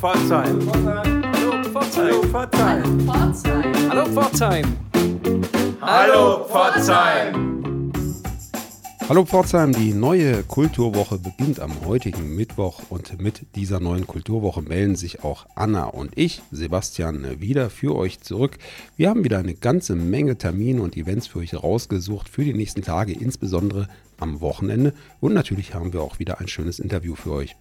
Pforzheim. Hallo Pforzheim. Hallo Pforzheim. Hallo Pforzheim. Hallo Pforzheim, die neue Kulturwoche beginnt am heutigen Mittwoch und mit dieser neuen Kulturwoche melden sich auch Anna und ich, Sebastian, wieder für euch zurück. Wir haben wieder eine ganze Menge Termine und Events für euch rausgesucht für die nächsten Tage, insbesondere am Wochenende und natürlich haben wir auch wieder ein schönes Interview für euch.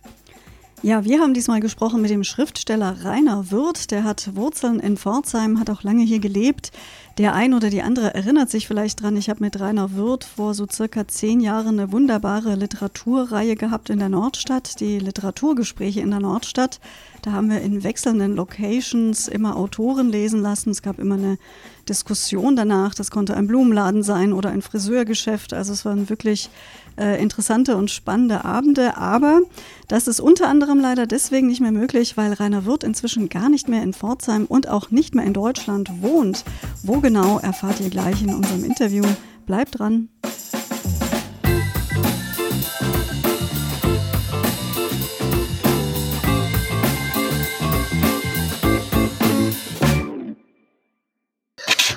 Ja, wir haben diesmal gesprochen mit dem Schriftsteller Rainer Wirth. Der hat Wurzeln in Pforzheim, hat auch lange hier gelebt. Der ein oder die andere erinnert sich vielleicht dran. Ich habe mit Rainer Wirth vor so circa zehn Jahren eine wunderbare Literaturreihe gehabt in der Nordstadt, die Literaturgespräche in der Nordstadt. Da haben wir in wechselnden Locations immer Autoren lesen lassen. Es gab immer eine Diskussion danach. Das konnte ein Blumenladen sein oder ein Friseurgeschäft. Also es waren wirklich äh, interessante und spannende Abende. Aber das ist unter anderem leider deswegen nicht mehr möglich, weil Rainer Wirth inzwischen gar nicht mehr in Pforzheim und auch nicht mehr in Deutschland wohnt. Wo genau erfahrt ihr gleich in unserem Interview. Bleibt dran.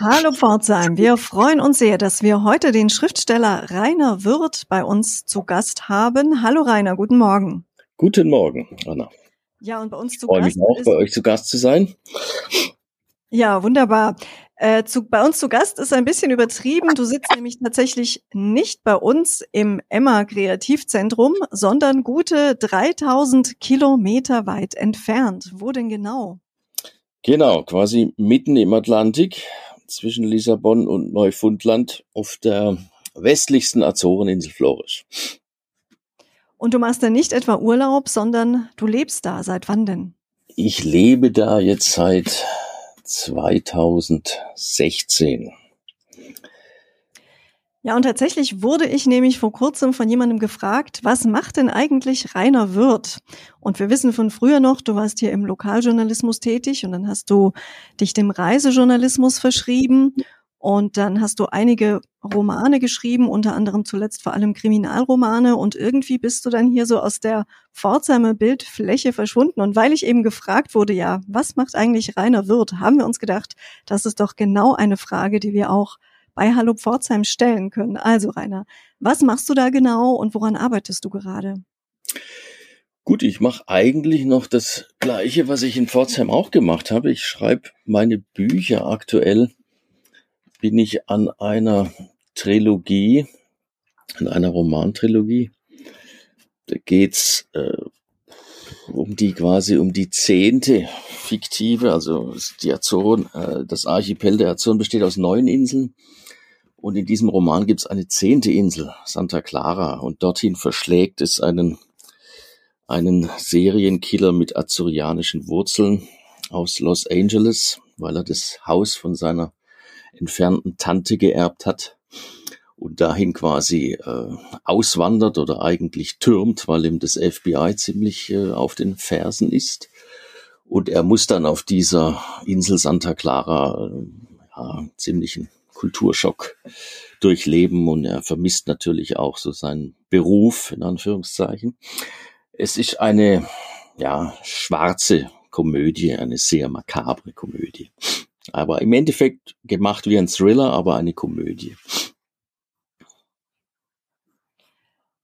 Hallo Pforzheim, wir freuen uns sehr, dass wir heute den Schriftsteller Rainer Wirth bei uns zu Gast haben. Hallo Rainer, guten Morgen. Guten Morgen, Anna. Ja, und bei uns zu Freue Gast. mich auch, bei euch zu Gast zu sein. Ja, wunderbar. Äh, zu, bei uns zu Gast ist ein bisschen übertrieben. Du sitzt nämlich tatsächlich nicht bei uns im Emma Kreativzentrum, sondern gute 3000 Kilometer weit entfernt. Wo denn genau? Genau, quasi mitten im Atlantik zwischen Lissabon und Neufundland auf der westlichsten Azoreninsel Flores. Und du machst da nicht etwa Urlaub, sondern du lebst da. Seit wann denn? Ich lebe da jetzt seit 2016. Ja, und tatsächlich wurde ich nämlich vor kurzem von jemandem gefragt, was macht denn eigentlich Rainer Wirth? Und wir wissen von früher noch, du warst hier im Lokaljournalismus tätig und dann hast du dich dem Reisejournalismus verschrieben und dann hast du einige Romane geschrieben, unter anderem zuletzt vor allem Kriminalromane und irgendwie bist du dann hier so aus der Pforzheimer Bildfläche verschwunden. Und weil ich eben gefragt wurde, ja, was macht eigentlich Rainer Wirth, haben wir uns gedacht, das ist doch genau eine Frage, die wir auch bei Hallo Pforzheim stellen können. Also Rainer, was machst du da genau und woran arbeitest du gerade? Gut, ich mache eigentlich noch das Gleiche, was ich in Pforzheim auch gemacht habe. Ich schreibe meine Bücher aktuell. Bin ich an einer Trilogie, an einer Romantrilogie. Da geht's äh, um die quasi um die zehnte fiktive, also die Azoren, äh, das Archipel der Azoren besteht aus neun Inseln. Und in diesem Roman gibt es eine zehnte Insel, Santa Clara. Und dorthin verschlägt es einen, einen Serienkiller mit azorianischen Wurzeln aus Los Angeles, weil er das Haus von seiner entfernten Tante geerbt hat und dahin quasi äh, auswandert oder eigentlich türmt, weil ihm das FBI ziemlich äh, auf den Fersen ist. Und er muss dann auf dieser Insel Santa Clara äh, ja, ziemlichen Kulturschock durchleben und er vermisst natürlich auch so seinen Beruf, in Anführungszeichen. Es ist eine, ja, schwarze Komödie, eine sehr makabre Komödie. Aber im Endeffekt gemacht wie ein Thriller, aber eine Komödie.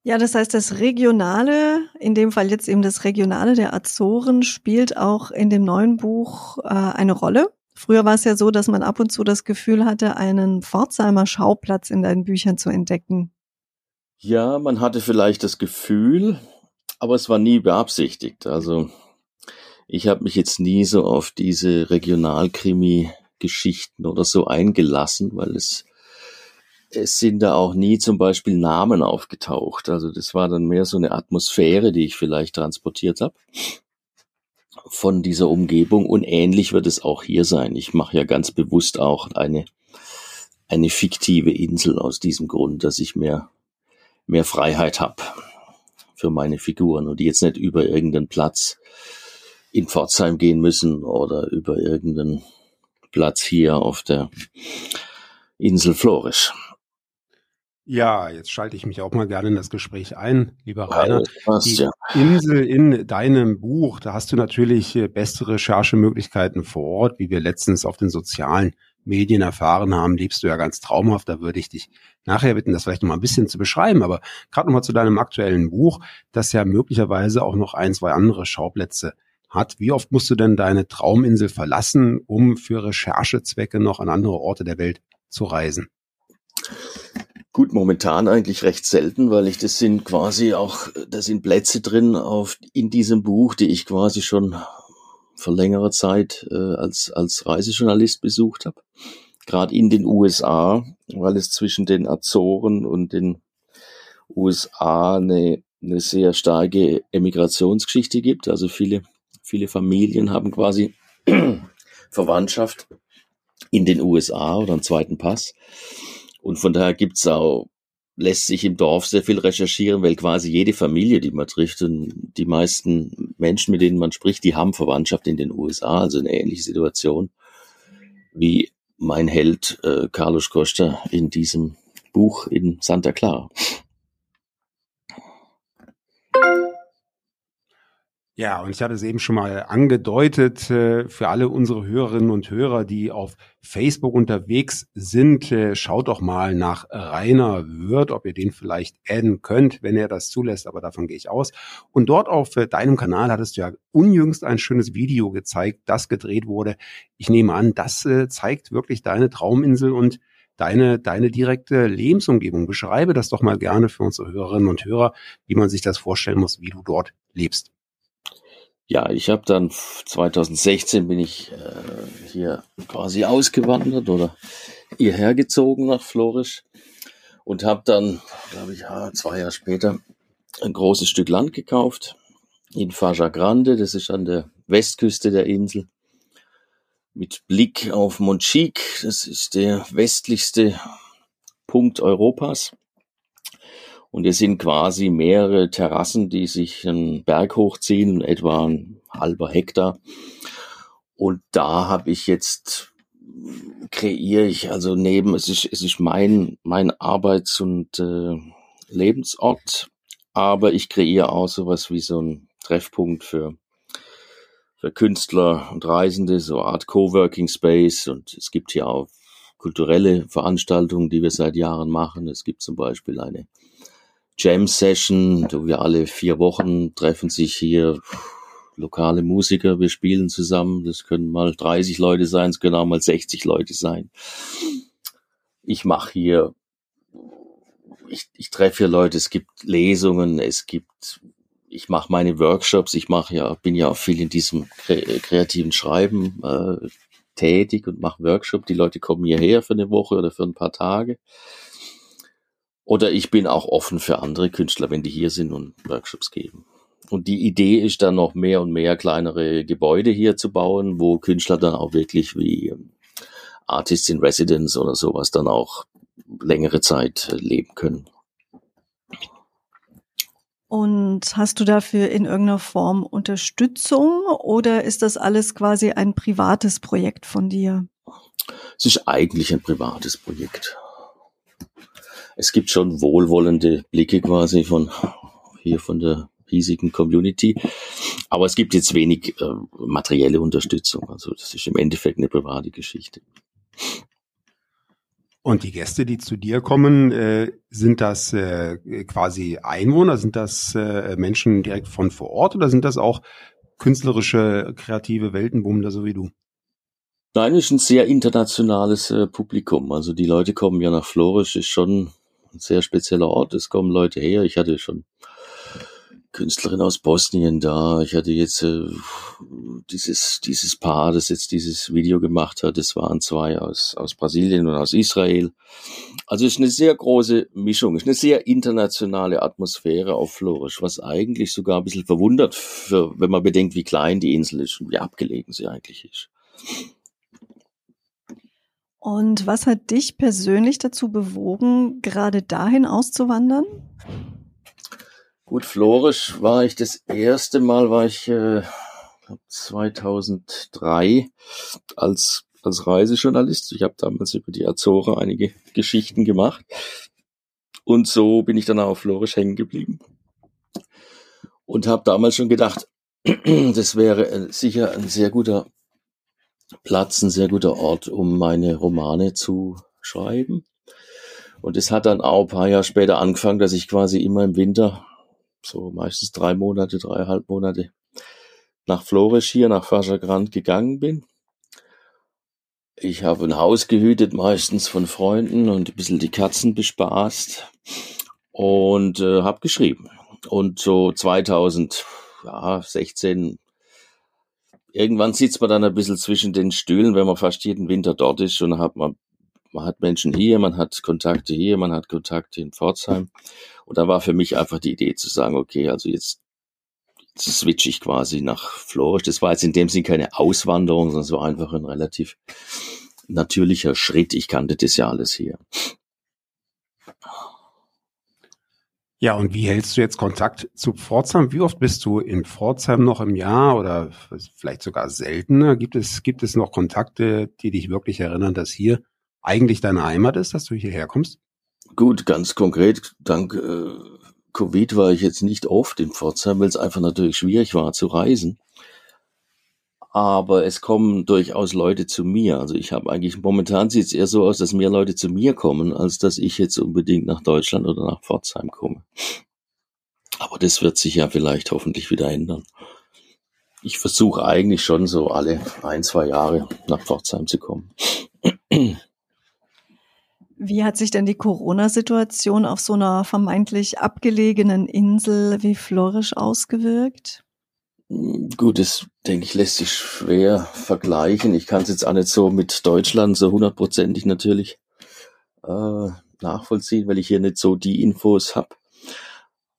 Ja, das heißt, das Regionale, in dem Fall jetzt eben das Regionale der Azoren, spielt auch in dem neuen Buch äh, eine Rolle. Früher war es ja so, dass man ab und zu das Gefühl hatte, einen Pforzheimer Schauplatz in deinen Büchern zu entdecken. Ja, man hatte vielleicht das Gefühl, aber es war nie beabsichtigt. Also ich habe mich jetzt nie so auf diese Regionalkrimi-Geschichten oder so eingelassen, weil es es sind da auch nie zum Beispiel Namen aufgetaucht. Also das war dann mehr so eine Atmosphäre, die ich vielleicht transportiert habe von dieser Umgebung und ähnlich wird es auch hier sein. Ich mache ja ganz bewusst auch eine, eine fiktive Insel aus diesem Grund, dass ich mehr, mehr Freiheit habe für meine Figuren und die jetzt nicht über irgendeinen Platz in Pforzheim gehen müssen oder über irgendeinen Platz hier auf der Insel Florisch. Ja, jetzt schalte ich mich auch mal gerne in das Gespräch ein, lieber Rainer. Die. Insel in deinem Buch, da hast du natürlich äh, beste Recherchemöglichkeiten vor Ort, wie wir letztens auf den sozialen Medien erfahren haben, lebst du ja ganz traumhaft. Da würde ich dich nachher bitten, das vielleicht noch mal ein bisschen zu beschreiben. Aber gerade noch mal zu deinem aktuellen Buch, das ja möglicherweise auch noch ein, zwei andere Schauplätze hat. Wie oft musst du denn deine Trauminsel verlassen, um für Recherchezwecke noch an andere Orte der Welt zu reisen? Gut, momentan eigentlich recht selten, weil ich das sind quasi auch, da sind Plätze drin auf, in diesem Buch, die ich quasi schon vor längerer Zeit äh, als, als Reisejournalist besucht habe. Gerade in den USA, weil es zwischen den Azoren und den USA eine, eine sehr starke Emigrationsgeschichte gibt. Also viele, viele Familien haben quasi Verwandtschaft in den USA oder einen zweiten Pass. Und von daher gibt's auch, lässt sich im Dorf sehr viel recherchieren, weil quasi jede Familie, die man trifft und die meisten Menschen, mit denen man spricht, die haben Verwandtschaft in den USA, also eine ähnliche Situation wie mein Held äh, Carlos Costa in diesem Buch in Santa Clara. Ja, und ich hatte es eben schon mal angedeutet, äh, für alle unsere Hörerinnen und Hörer, die auf Facebook unterwegs sind, äh, schaut doch mal nach Rainer Wirth, ob ihr den vielleicht adden könnt, wenn er das zulässt, aber davon gehe ich aus. Und dort auf äh, deinem Kanal hattest du ja unjüngst ein schönes Video gezeigt, das gedreht wurde. Ich nehme an, das zeigt wirklich deine Trauminsel und deine, deine direkte Lebensumgebung. Beschreibe das doch mal gerne für unsere Hörerinnen und Hörer, wie man sich das vorstellen muss, wie du dort lebst. Ja, ich habe dann 2016 bin ich äh, hier quasi ausgewandert oder hierher gezogen nach Florisch und habe dann, glaube ich, zwei Jahre später ein großes Stück Land gekauft in Faja Grande, das ist an der Westküste der Insel, mit Blick auf Monchique, das ist der westlichste Punkt Europas. Und es sind quasi mehrere Terrassen, die sich einen Berg hochziehen, etwa ein halber Hektar. Und da habe ich jetzt kreiere ich also neben es ist es ist mein mein Arbeits- und äh, Lebensort, aber ich kreiere auch sowas wie so ein Treffpunkt für für Künstler und Reisende, so eine Art Coworking Space und es gibt hier auch kulturelle Veranstaltungen, die wir seit Jahren machen. Es gibt zum Beispiel eine Jam Session, wo wir alle vier Wochen treffen sich hier lokale Musiker, wir spielen zusammen. Das können mal 30 Leute sein, es können auch mal 60 Leute sein. Ich mache hier, ich, ich treffe hier Leute, es gibt Lesungen, es gibt, ich mache meine Workshops, ich mache ja, bin ja auch viel in diesem kreativen Schreiben äh, tätig und mache Workshop. Die Leute kommen hierher für eine Woche oder für ein paar Tage. Oder ich bin auch offen für andere Künstler, wenn die hier sind und Workshops geben. Und die Idee ist dann noch mehr und mehr kleinere Gebäude hier zu bauen, wo Künstler dann auch wirklich wie ähm, Artists in Residence oder sowas dann auch längere Zeit äh, leben können. Und hast du dafür in irgendeiner Form Unterstützung oder ist das alles quasi ein privates Projekt von dir? Es ist eigentlich ein privates Projekt es gibt schon wohlwollende Blicke quasi von hier von der hiesigen Community. Aber es gibt jetzt wenig äh, materielle Unterstützung. Also das ist im Endeffekt eine private Geschichte. Und die Gäste, die zu dir kommen, äh, sind das äh, quasi Einwohner? Sind das äh, Menschen direkt von vor Ort oder sind das auch künstlerische, kreative Weltenbummler, so wie du? Nein, es ist ein sehr internationales äh, Publikum. Also die Leute kommen ja nach Florisch, ist schon ein sehr spezieller Ort. Es kommen Leute her. Ich hatte schon Künstlerin aus Bosnien da. Ich hatte jetzt äh, dieses, dieses Paar, das jetzt dieses Video gemacht hat. Das waren zwei aus, aus Brasilien und aus Israel. Also es ist eine sehr große Mischung. Es ist eine sehr internationale Atmosphäre auf Florisch, was eigentlich sogar ein bisschen verwundert, für, wenn man bedenkt, wie klein die Insel ist und wie abgelegen sie eigentlich ist. Und was hat dich persönlich dazu bewogen, gerade dahin auszuwandern? Gut, Florisch war ich das erste Mal, war ich äh, 2003 als als Reisejournalist. Ich habe damals über die Azore einige Geschichten gemacht. Und so bin ich dann auf Florisch hängen geblieben. Und habe damals schon gedacht, das wäre sicher ein sehr guter Platz, ein sehr guter Ort, um meine Romane zu schreiben. Und es hat dann auch ein paar Jahre später angefangen, dass ich quasi immer im Winter, so meistens drei Monate, dreieinhalb Monate, nach Florisch hier, nach Faschergrand gegangen bin. Ich habe ein Haus gehütet, meistens von Freunden und ein bisschen die Katzen bespaßt und äh, habe geschrieben. Und so 2016, irgendwann sitzt man dann ein bisschen zwischen den Stühlen, wenn man fast jeden Winter dort ist und hat man, man hat Menschen hier, man hat Kontakte hier, man hat Kontakte in Pforzheim. Und da war für mich einfach die Idee zu sagen, okay, also jetzt switch ich quasi nach Florisch. Das war jetzt in dem Sinn keine Auswanderung, sondern es war einfach ein relativ natürlicher Schritt. Ich kannte das ja alles hier. Ja, und wie hältst du jetzt Kontakt zu Pforzheim? Wie oft bist du in Pforzheim noch im Jahr oder vielleicht sogar seltener? Gibt es, gibt es noch Kontakte, die dich wirklich erinnern, dass hier eigentlich deine Heimat ist, dass du hierher kommst? Gut, ganz konkret, dank äh, Covid war ich jetzt nicht oft in Pforzheim, weil es einfach natürlich schwierig war zu reisen. Aber es kommen durchaus Leute zu mir. Also ich habe eigentlich, momentan sieht es eher so aus, dass mehr Leute zu mir kommen, als dass ich jetzt unbedingt nach Deutschland oder nach Pforzheim komme. Aber das wird sich ja vielleicht hoffentlich wieder ändern. Ich versuche eigentlich schon so alle ein, zwei Jahre nach Pforzheim zu kommen. Wie hat sich denn die Corona-Situation auf so einer vermeintlich abgelegenen Insel wie Florisch ausgewirkt? Gut, das denke ich lässt sich schwer vergleichen. Ich kann es jetzt auch nicht so mit Deutschland so hundertprozentig natürlich äh, nachvollziehen, weil ich hier nicht so die Infos habe.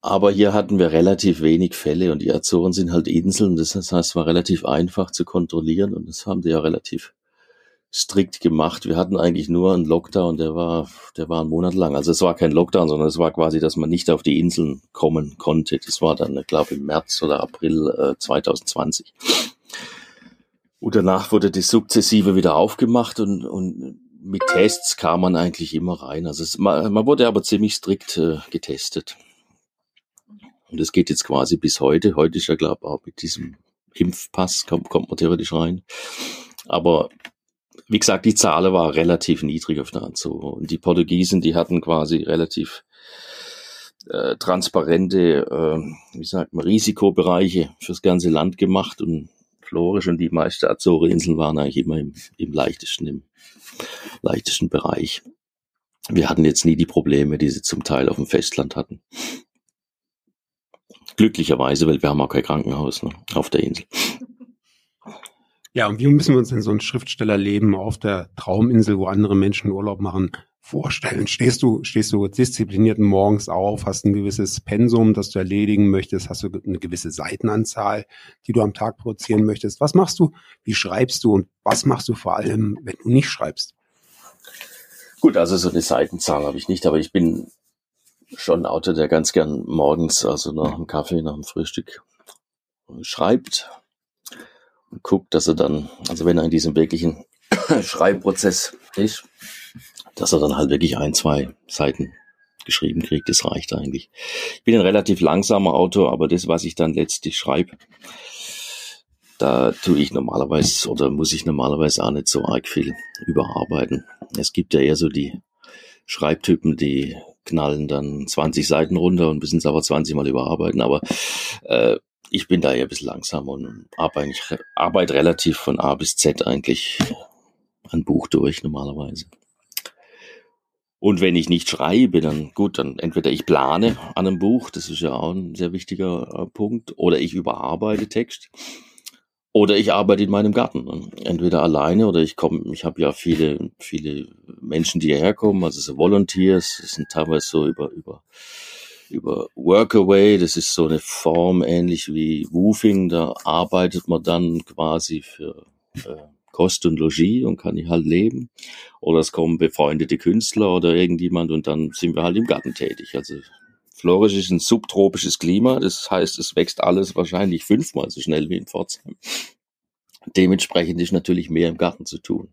Aber hier hatten wir relativ wenig Fälle und die Azoren sind halt Inseln. Das heißt, es war relativ einfach zu kontrollieren und das haben die ja relativ strikt gemacht. Wir hatten eigentlich nur einen Lockdown, der war, der war einen Monat lang. Also es war kein Lockdown, sondern es war quasi, dass man nicht auf die Inseln kommen konnte. Das war dann, ich glaube, im März oder April äh, 2020. Und danach wurde die sukzessive wieder aufgemacht und, und mit Tests kam man eigentlich immer rein. Also es, man, man wurde aber ziemlich strikt äh, getestet. Und es geht jetzt quasi bis heute. Heute ist ja, glaube ich, auch mit diesem Impfpass kommt, kommt man theoretisch rein. Aber wie gesagt, die Zahl war relativ niedrig auf der Anzug. Und die Portugiesen, die hatten quasi relativ äh, transparente, äh, wie sagt man, Risikobereiche fürs ganze Land gemacht und Florisch und die meisten Azore-Inseln waren eigentlich immer im, im leichtesten, im leichtesten Bereich. Wir hatten jetzt nie die Probleme, die sie zum Teil auf dem Festland hatten. Glücklicherweise, weil wir haben auch kein Krankenhaus ne, auf der Insel. Ja, und wie müssen wir uns denn so ein Schriftstellerleben auf der Trauminsel, wo andere Menschen Urlaub machen, vorstellen? Stehst du, stehst du diszipliniert morgens auf, hast ein gewisses Pensum, das du erledigen möchtest, hast du eine gewisse Seitenanzahl, die du am Tag produzieren möchtest? Was machst du? Wie schreibst du? Und was machst du vor allem, wenn du nicht schreibst? Gut, also so eine Seitenzahl habe ich nicht, aber ich bin schon ein Autor, der ganz gern morgens, also nach dem Kaffee, nach dem Frühstück schreibt und guckt, dass er dann, also wenn er in diesem wirklichen Schreibprozess ist, dass er dann halt wirklich ein, zwei Seiten geschrieben kriegt, das reicht eigentlich. Ich bin ein relativ langsamer Autor, aber das, was ich dann letztlich schreibe, da tue ich normalerweise oder muss ich normalerweise auch nicht so arg viel überarbeiten. Es gibt ja eher so die Schreibtypen, die knallen dann 20 Seiten runter und müssen es aber 20 Mal überarbeiten. Aber äh, ich bin da ja ein bisschen langsam und arbeite, arbeite relativ von A bis Z eigentlich ein Buch durch normalerweise. Und wenn ich nicht schreibe, dann gut, dann entweder ich plane an einem Buch, das ist ja auch ein sehr wichtiger äh, Punkt, oder ich überarbeite Text, oder ich arbeite in meinem Garten, entweder alleine oder ich komme, ich habe ja viele, viele Menschen, die hierher kommen, also so Volunteers, das sind teilweise so über, über über Workaway, das ist so eine Form ähnlich wie Woofing, da arbeitet man dann quasi für äh, Kost und Logis und kann ich halt leben. Oder es kommen befreundete Künstler oder irgendjemand und dann sind wir halt im Garten tätig. Also Florisch ist ein subtropisches Klima, das heißt, es wächst alles wahrscheinlich fünfmal so schnell wie in Pforzheim. Dementsprechend ist natürlich mehr im Garten zu tun.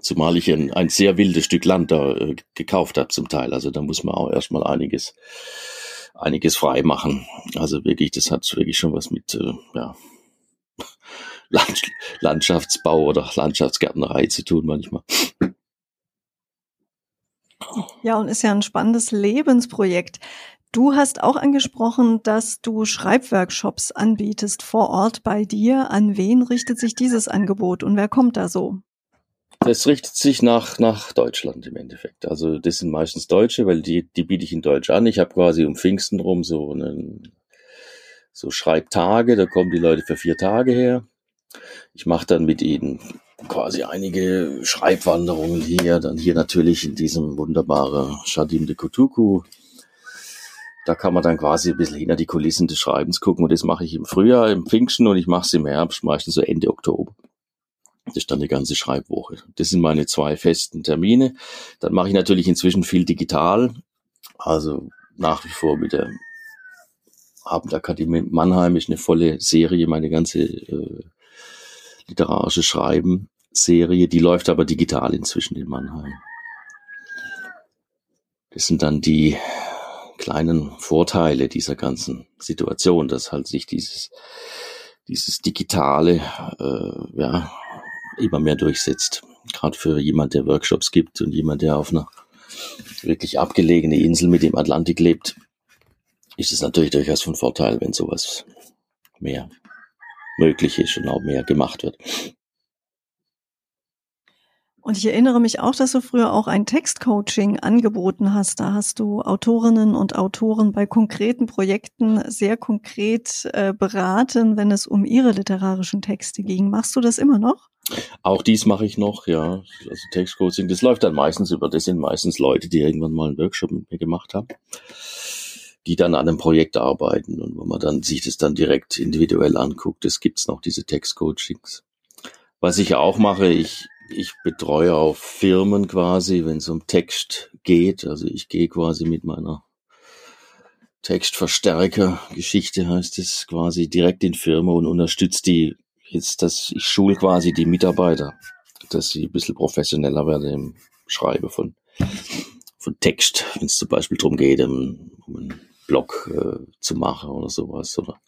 Zumal ich ein, ein sehr wildes Stück Land da äh, gekauft habe zum Teil. Also da muss man auch erstmal einiges, einiges frei machen. Also wirklich, das hat wirklich schon was mit äh, ja, Land, Landschaftsbau oder Landschaftsgärtnerei zu tun manchmal. Ja, und ist ja ein spannendes Lebensprojekt. Du hast auch angesprochen, dass du Schreibworkshops anbietest vor Ort bei dir. An wen richtet sich dieses Angebot und wer kommt da so? Das richtet sich nach, nach Deutschland im Endeffekt. Also das sind meistens Deutsche, weil die, die biete ich in Deutsch an. Ich habe quasi um Pfingsten rum so einen so Schreibtage, da kommen die Leute für vier Tage her. Ich mache dann mit ihnen quasi einige Schreibwanderungen hier, dann hier natürlich in diesem wunderbaren Shadim de Kutuku. Da kann man dann quasi ein bisschen hinter die Kulissen des Schreibens gucken und das mache ich im Frühjahr, im Pfingsten und ich mache es im Herbst, meistens so Ende Oktober. Das ist dann eine ganze Schreibwoche. Das sind meine zwei festen Termine. Dann mache ich natürlich inzwischen viel digital. Also nach wie vor mit der Abendakademie Mannheim ist eine volle Serie, meine ganze äh, literarische Schreiben-Serie. Die läuft aber digital inzwischen in Mannheim. Das sind dann die kleinen Vorteile dieser ganzen Situation, dass halt sich dieses, dieses Digitale äh, ja, immer mehr durchsetzt. Gerade für jemand, der Workshops gibt und jemand, der auf einer wirklich abgelegene Insel mit dem Atlantik lebt, ist es natürlich durchaus von Vorteil, wenn sowas mehr möglich ist und auch mehr gemacht wird. Und ich erinnere mich auch, dass du früher auch ein Textcoaching angeboten hast. Da hast du Autorinnen und Autoren bei konkreten Projekten sehr konkret äh, beraten, wenn es um ihre literarischen Texte ging. Machst du das immer noch? Auch dies mache ich noch, ja. Also Textcoaching, das läuft dann meistens über, das sind meistens Leute, die irgendwann mal einen Workshop mit mir gemacht haben, die dann an einem Projekt arbeiten und wo man dann sich das dann direkt individuell anguckt. Es gibt's noch, diese Textcoachings. Was ich auch mache, ich, ich betreue auch Firmen quasi, wenn es um Text geht. Also ich gehe quasi mit meiner Textverstärker-Geschichte heißt es quasi direkt in Firma und unterstütze die jetzt, dass ich schule quasi die Mitarbeiter, dass sie ein bisschen professioneller werden im Schreiben von, von Text, wenn es zum Beispiel darum geht, um, um einen Blog äh, zu machen oder sowas. Oder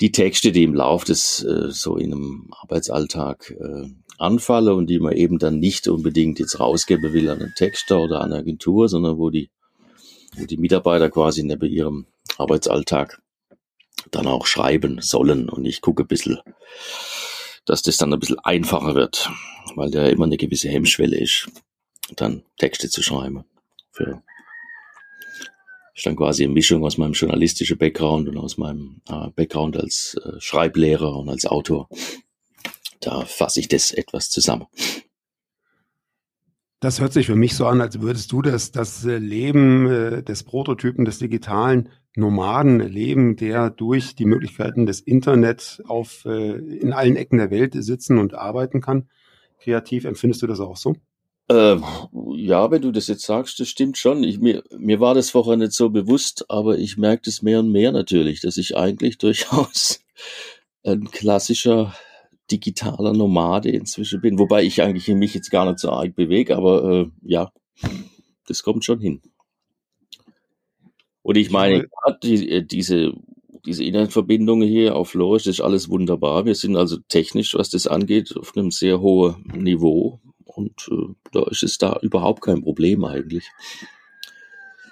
die Texte, die im Lauf des äh, so in einem Arbeitsalltag äh, anfalle und die man eben dann nicht unbedingt jetzt rausgeben will an einen Texter oder an eine Agentur, sondern wo die, wo die Mitarbeiter quasi neben ihrem Arbeitsalltag dann auch schreiben sollen. Und ich gucke ein bisschen, dass das dann ein bisschen einfacher wird, weil da immer eine gewisse Hemmschwelle ist, dann Texte zu schreiben. Für ist dann quasi eine Mischung aus meinem journalistischen Background und aus meinem äh, Background als äh, Schreiblehrer und als Autor. Da fasse ich das etwas zusammen. Das hört sich für mich so an, als würdest du das, das äh, Leben äh, des Prototypen des digitalen Nomaden leben, der durch die Möglichkeiten des Internets auf, äh, in allen Ecken der Welt sitzen und arbeiten kann. Kreativ empfindest du das auch so? Äh, ja, wenn du das jetzt sagst, das stimmt schon. Ich, mir, mir war das vorher nicht so bewusst, aber ich merke das mehr und mehr natürlich, dass ich eigentlich durchaus ein klassischer digitaler Nomade inzwischen bin, wobei ich eigentlich mich jetzt gar nicht so arg bewege, aber äh, ja, das kommt schon hin. Und ich meine, die, äh, diese, diese Internetverbindungen hier auf Lorisch, das ist alles wunderbar. Wir sind also technisch, was das angeht, auf einem sehr hohen Niveau. Und äh, da ist es da überhaupt kein Problem eigentlich.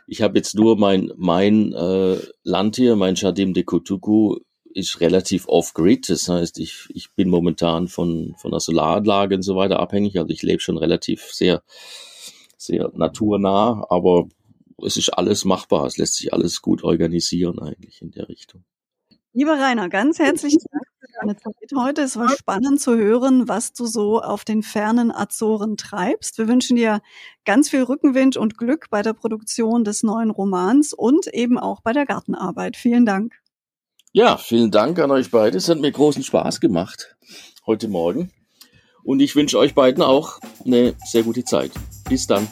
Ich habe jetzt nur mein, mein äh, Land hier, mein Shadim de Kutuku, ist relativ off-grid. Das heißt, ich, ich bin momentan von, von der Solaranlage und so weiter abhängig. Also ich lebe schon relativ sehr, sehr naturnah, aber es ist alles machbar. Es lässt sich alles gut organisieren eigentlich in der Richtung. Lieber Rainer, ganz herzlichen Dank für deine Zeit heute. Es war spannend zu hören, was du so auf den fernen Azoren treibst. Wir wünschen dir ganz viel Rückenwind und Glück bei der Produktion des neuen Romans und eben auch bei der Gartenarbeit. Vielen Dank. Ja, vielen Dank an euch beide. Es hat mir großen Spaß gemacht heute Morgen. Und ich wünsche euch beiden auch eine sehr gute Zeit. Bis dann.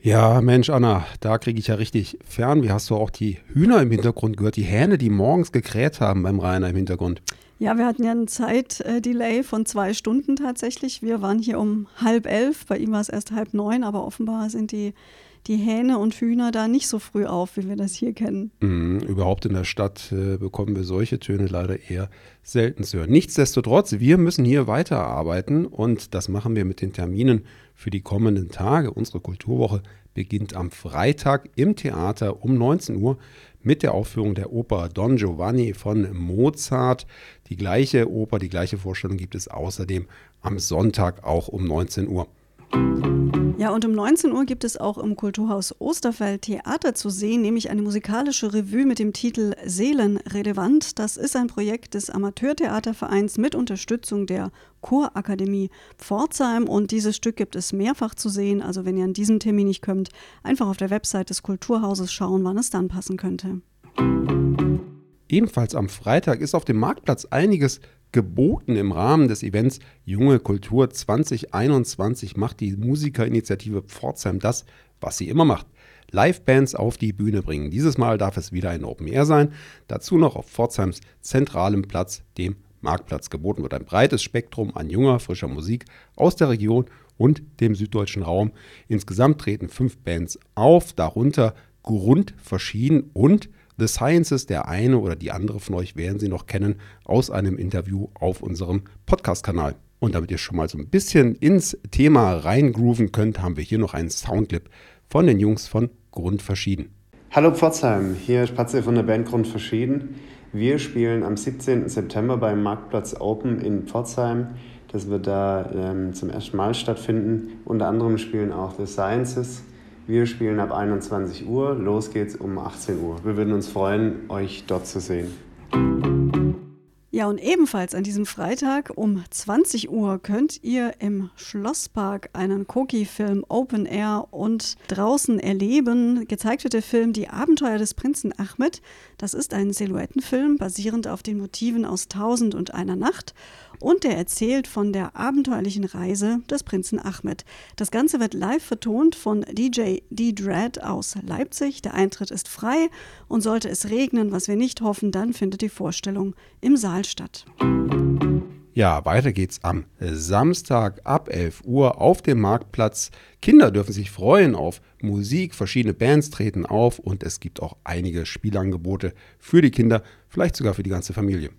Ja, Mensch, Anna, da kriege ich ja richtig fern. Wie hast du auch die Hühner im Hintergrund gehört? Die Hähne, die morgens gekräht haben beim Rainer im Hintergrund. Ja, wir hatten ja ein Zeitdelay von zwei Stunden tatsächlich. Wir waren hier um halb elf, bei ihm war es erst halb neun, aber offenbar sind die, die Hähne und Hühner da nicht so früh auf, wie wir das hier kennen. Mhm, überhaupt in der Stadt äh, bekommen wir solche Töne leider eher selten zu hören. Nichtsdestotrotz, wir müssen hier weiterarbeiten und das machen wir mit den Terminen für die kommenden Tage. Unsere Kulturwoche beginnt am Freitag im Theater um 19 Uhr mit der Aufführung der Oper Don Giovanni von Mozart. Die gleiche Oper, die gleiche Vorstellung gibt es außerdem am Sonntag auch um 19 Uhr. Ja, und um 19 Uhr gibt es auch im Kulturhaus Osterfeld Theater zu sehen, nämlich eine musikalische Revue mit dem Titel Seelenrelevant. Das ist ein Projekt des Amateurtheatervereins mit Unterstützung der Chorakademie Pforzheim und dieses Stück gibt es mehrfach zu sehen. Also wenn ihr an diesem Termin nicht kommt, einfach auf der Website des Kulturhauses schauen, wann es dann passen könnte. Ebenfalls am Freitag ist auf dem Marktplatz einiges geboten im Rahmen des Events Junge Kultur 2021 macht die Musikerinitiative Pforzheim das, was sie immer macht. Live-Bands auf die Bühne bringen. Dieses Mal darf es wieder ein Open Air sein. Dazu noch auf Pforzheims zentralem Platz, dem Marktplatz. Geboten wird ein breites Spektrum an junger, frischer Musik aus der Region und dem süddeutschen Raum. Insgesamt treten fünf Bands auf, darunter Grundverschieden und The Sciences, der eine oder die andere von euch werden sie noch kennen aus einem Interview auf unserem Podcast-Kanal. Und damit ihr schon mal so ein bisschen ins Thema reingrooven könnt, haben wir hier noch einen Soundclip von den Jungs von Grundverschieden. Hallo Pforzheim, hier Spatze von der Band Grundverschieden. Wir spielen am 17. September beim Marktplatz Open in Pforzheim. Das wird da ähm, zum ersten Mal stattfinden. Unter anderem spielen auch The Sciences, wir spielen ab 21 Uhr. Los geht's um 18 Uhr. Wir würden uns freuen, euch dort zu sehen. Ja, und ebenfalls an diesem Freitag um 20 Uhr könnt ihr im Schlosspark einen Koki-Film Open Air und draußen erleben. Gezeigt wird der Film Die Abenteuer des Prinzen Ahmed. Das ist ein Silhouettenfilm basierend auf den Motiven aus Tausend und einer Nacht und der erzählt von der abenteuerlichen Reise des Prinzen Ahmed. Das Ganze wird live vertont von DJ D-Dread aus Leipzig. Der Eintritt ist frei und sollte es regnen, was wir nicht hoffen, dann findet die Vorstellung im Saal statt. Ja, weiter geht's am Samstag ab 11 Uhr auf dem Marktplatz. Kinder dürfen sich freuen auf Musik, verschiedene Bands treten auf und es gibt auch einige Spielangebote für die Kinder, vielleicht sogar für die ganze Familie.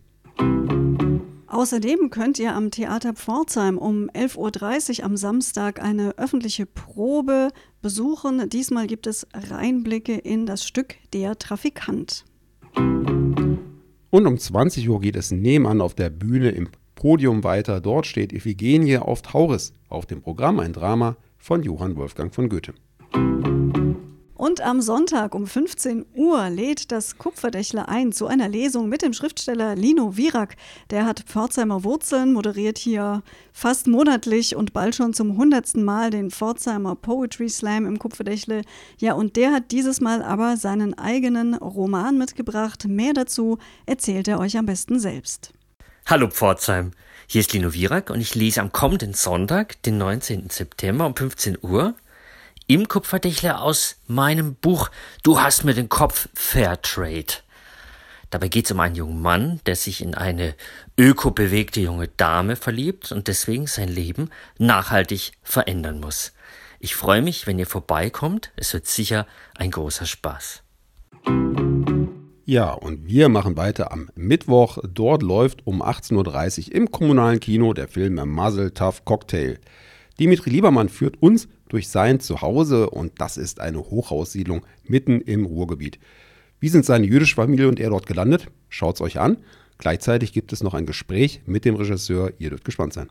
Außerdem könnt ihr am Theater Pforzheim um 11.30 Uhr am Samstag eine öffentliche Probe besuchen. Diesmal gibt es Reinblicke in das Stück Der Trafikant. Und um 20 Uhr geht es nebenan auf der Bühne im Podium weiter. Dort steht Iphigenie auf Tauris. Auf dem Programm ein Drama von Johann Wolfgang von Goethe. Und am Sonntag um 15 Uhr lädt das Kupferdächler ein zu einer Lesung mit dem Schriftsteller Lino Virak. Der hat Pforzheimer Wurzeln, moderiert hier fast monatlich und bald schon zum hundertsten Mal den Pforzheimer Poetry Slam im Kupferdächle. Ja, und der hat dieses Mal aber seinen eigenen Roman mitgebracht. Mehr dazu erzählt er euch am besten selbst. Hallo Pforzheim, hier ist Lino Virak und ich lese am kommenden Sonntag, den 19. September um 15 Uhr, im Kupferdächler aus meinem Buch Du hast mir den Kopf Fairtrade. Dabei geht es um einen jungen Mann, der sich in eine ökobewegte junge Dame verliebt und deswegen sein Leben nachhaltig verändern muss. Ich freue mich, wenn ihr vorbeikommt. Es wird sicher ein großer Spaß. Ja, und wir machen weiter am Mittwoch. Dort läuft um 18.30 Uhr im kommunalen Kino der Film Muzzle Tough Cocktail. Dimitri Liebermann führt uns durch sein Zuhause und das ist eine Hochhaussiedlung mitten im Ruhrgebiet. Wie sind seine jüdische Familie und er dort gelandet? Schaut's euch an. Gleichzeitig gibt es noch ein Gespräch mit dem Regisseur. Ihr dürft gespannt sein.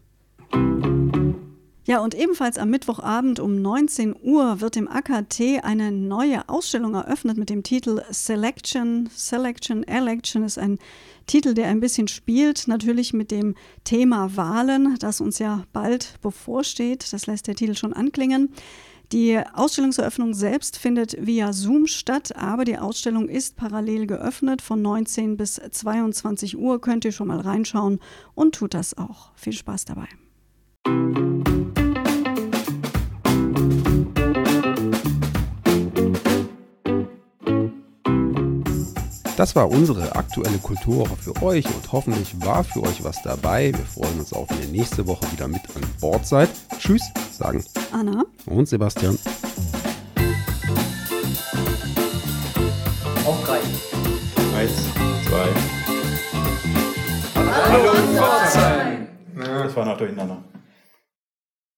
Ja, und ebenfalls am Mittwochabend um 19 Uhr wird im AKT eine neue Ausstellung eröffnet mit dem Titel Selection. Selection, Election ist ein Titel, der ein bisschen spielt, natürlich mit dem Thema Wahlen, das uns ja bald bevorsteht. Das lässt der Titel schon anklingen. Die Ausstellungseröffnung selbst findet via Zoom statt, aber die Ausstellung ist parallel geöffnet. Von 19 bis 22 Uhr könnt ihr schon mal reinschauen und tut das auch. Viel Spaß dabei. Das war unsere aktuelle Kulturwoche für euch und hoffentlich war für euch was dabei. Wir freuen uns auch, wenn ihr nächste Woche wieder mit an Bord seid. Tschüss, sagen Anna und Sebastian. Auf drei. Eins, zwei. Hallo Pforzheim! Das war noch durcheinander.